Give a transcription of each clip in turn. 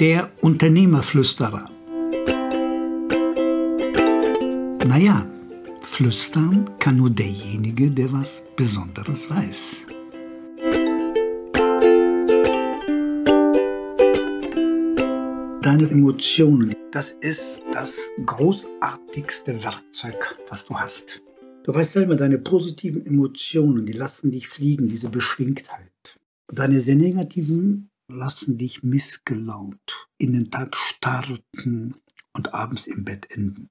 Der Unternehmerflüsterer. Naja, flüstern kann nur derjenige, der was Besonderes weiß. Deine Emotionen, das ist das großartigste Werkzeug, was du hast. Du weißt selber, deine positiven Emotionen, die lassen dich fliegen, diese Beschwingtheit. Deine sehr negativen lassen dich missgelaunt in den Tag starten und abends im Bett enden.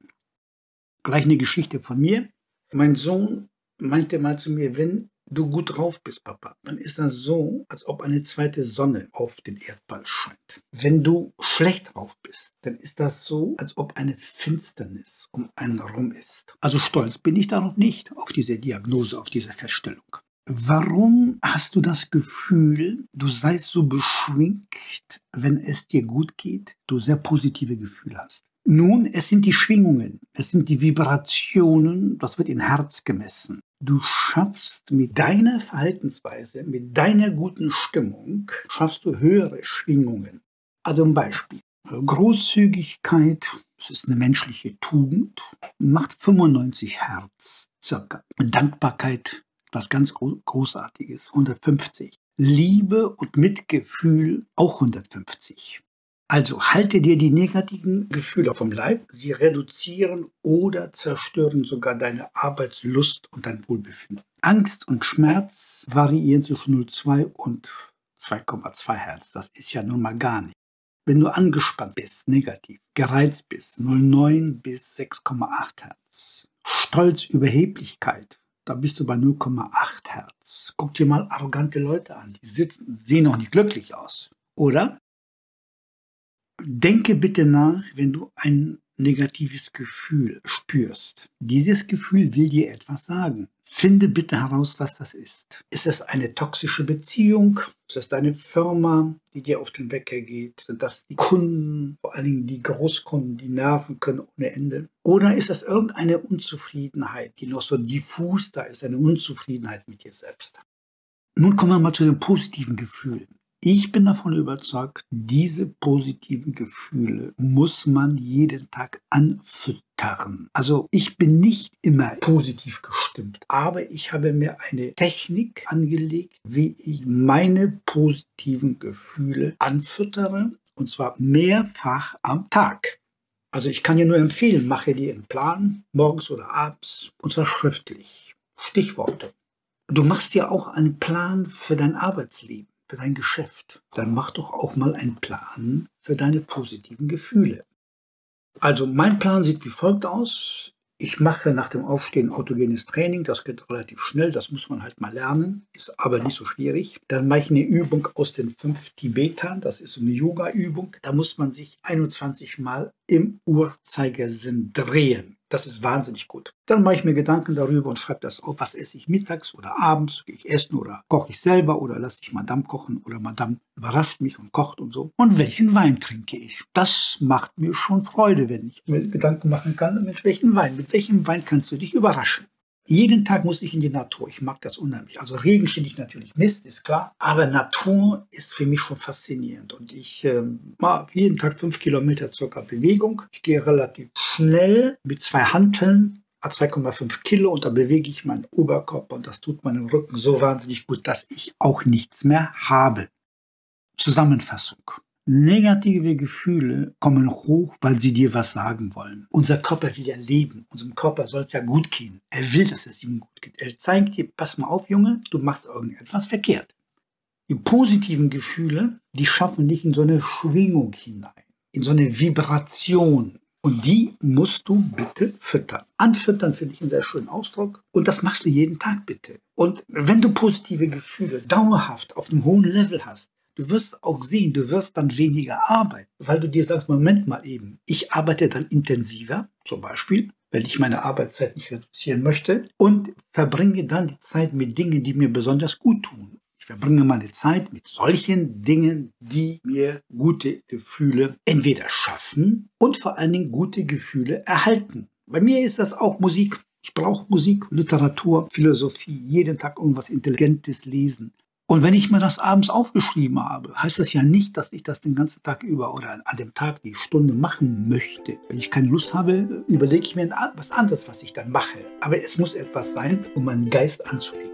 Gleich eine Geschichte von mir. Mein Sohn meinte mal zu mir, wenn du gut drauf bist, Papa, dann ist das so, als ob eine zweite Sonne auf den Erdball scheint. Wenn du schlecht drauf bist, dann ist das so, als ob eine Finsternis um einen herum ist. Also stolz bin ich darauf nicht, auf diese Diagnose, auf diese Feststellung. Warum hast du das Gefühl, du seist so beschwingt, wenn es dir gut geht, du sehr positive Gefühle hast? Nun, es sind die Schwingungen, es sind die Vibrationen, das wird in Herz gemessen. Du schaffst mit deiner Verhaltensweise, mit deiner guten Stimmung, schaffst du höhere Schwingungen. Also ein Beispiel. Großzügigkeit, das ist eine menschliche Tugend, macht 95 Hertz circa. Dankbarkeit was ganz Großartiges, 150. Liebe und Mitgefühl auch 150. Also halte dir die negativen Gefühle vom Leib. Sie reduzieren oder zerstören sogar deine Arbeitslust und dein Wohlbefinden. Angst und Schmerz variieren zwischen 0,2 und 2,2 Hertz. Das ist ja nun mal gar nicht. Wenn du angespannt bist, negativ, gereizt bist, 0,9 bis 6,8 Hertz. Stolz, Überheblichkeit, da bist du bei 0,8 Hertz. Guck dir mal arrogante Leute an, die sitzen, sehen auch nicht glücklich aus, oder? Denke bitte nach, wenn du ein negatives Gefühl spürst. Dieses Gefühl will dir etwas sagen. Finde bitte heraus, was das ist. Ist es eine toxische Beziehung? Ist es deine Firma, die dir auf den Wecker geht? Sind das die Kunden, vor allen Dingen die Großkunden, die nerven können ohne Ende? Oder ist das irgendeine Unzufriedenheit, die noch so diffus da ist, eine Unzufriedenheit mit dir selbst? Nun kommen wir mal zu den positiven Gefühlen. Ich bin davon überzeugt, diese positiven Gefühle muss man jeden Tag anfüttern. Also ich bin nicht immer positiv gestimmt, aber ich habe mir eine Technik angelegt, wie ich meine positiven Gefühle anfüttere, und zwar mehrfach am Tag. Also ich kann dir nur empfehlen, mache dir einen Plan, morgens oder abends, und zwar schriftlich. Stichworte. Du machst dir auch einen Plan für dein Arbeitsleben für dein Geschäft, dann mach doch auch mal einen Plan für deine positiven Gefühle. Also mein Plan sieht wie folgt aus. Ich mache nach dem Aufstehen autogenes Training, das geht relativ schnell, das muss man halt mal lernen, ist aber nicht so schwierig. Dann mache ich eine Übung aus den fünf Tibetern, das ist so eine Yoga-Übung. Da muss man sich 21 Mal im Uhrzeigersinn drehen. Das ist wahnsinnig gut. Dann mache ich mir Gedanken darüber und schreibe das auf, was esse ich mittags oder abends, gehe ich essen oder koche ich selber oder lasse ich Madame kochen oder Madame überrascht mich und kocht und so. Und welchen Wein trinke ich? Das macht mir schon Freude, wenn ich mir Gedanken machen kann, mit welchem Wein, mit welchem Wein kannst du dich überraschen? Jeden Tag muss ich in die Natur. Ich mag das unheimlich. Also Regen finde ich natürlich Mist, ist klar. Aber Natur ist für mich schon faszinierend. Und ich äh, mache jeden Tag fünf Kilometer circa Bewegung. Ich gehe relativ schnell mit zwei Hanteln 2,5 Kilo und da bewege ich meinen Oberkörper und das tut meinem Rücken so wahnsinnig gut, dass ich auch nichts mehr habe. Zusammenfassung. Negative Gefühle kommen hoch, weil sie dir was sagen wollen. Unser Körper will ja leben. Unserem Körper soll es ja gut gehen. Er will, dass es ihm gut geht. Er zeigt dir, pass mal auf, Junge, du machst irgendetwas verkehrt. Die positiven Gefühle, die schaffen dich in so eine Schwingung hinein, in so eine Vibration. Und die musst du bitte füttern. Anfüttern finde ich einen sehr schönen Ausdruck. Und das machst du jeden Tag bitte. Und wenn du positive Gefühle dauerhaft auf einem hohen Level hast, Du wirst auch sehen, du wirst dann weniger arbeiten, weil du dir sagst, Moment mal eben, ich arbeite dann intensiver, zum Beispiel, wenn ich meine Arbeitszeit nicht reduzieren möchte und verbringe dann die Zeit mit Dingen, die mir besonders gut tun. Ich verbringe meine Zeit mit solchen Dingen, die mir gute Gefühle entweder schaffen und vor allen Dingen gute Gefühle erhalten. Bei mir ist das auch Musik. Ich brauche Musik, Literatur, Philosophie, jeden Tag irgendwas Intelligentes lesen. Und wenn ich mir das abends aufgeschrieben habe, heißt das ja nicht, dass ich das den ganzen Tag über oder an dem Tag die Stunde machen möchte. Wenn ich keine Lust habe, überlege ich mir was anderes, was ich dann mache. Aber es muss etwas sein, um meinen Geist anzulegen.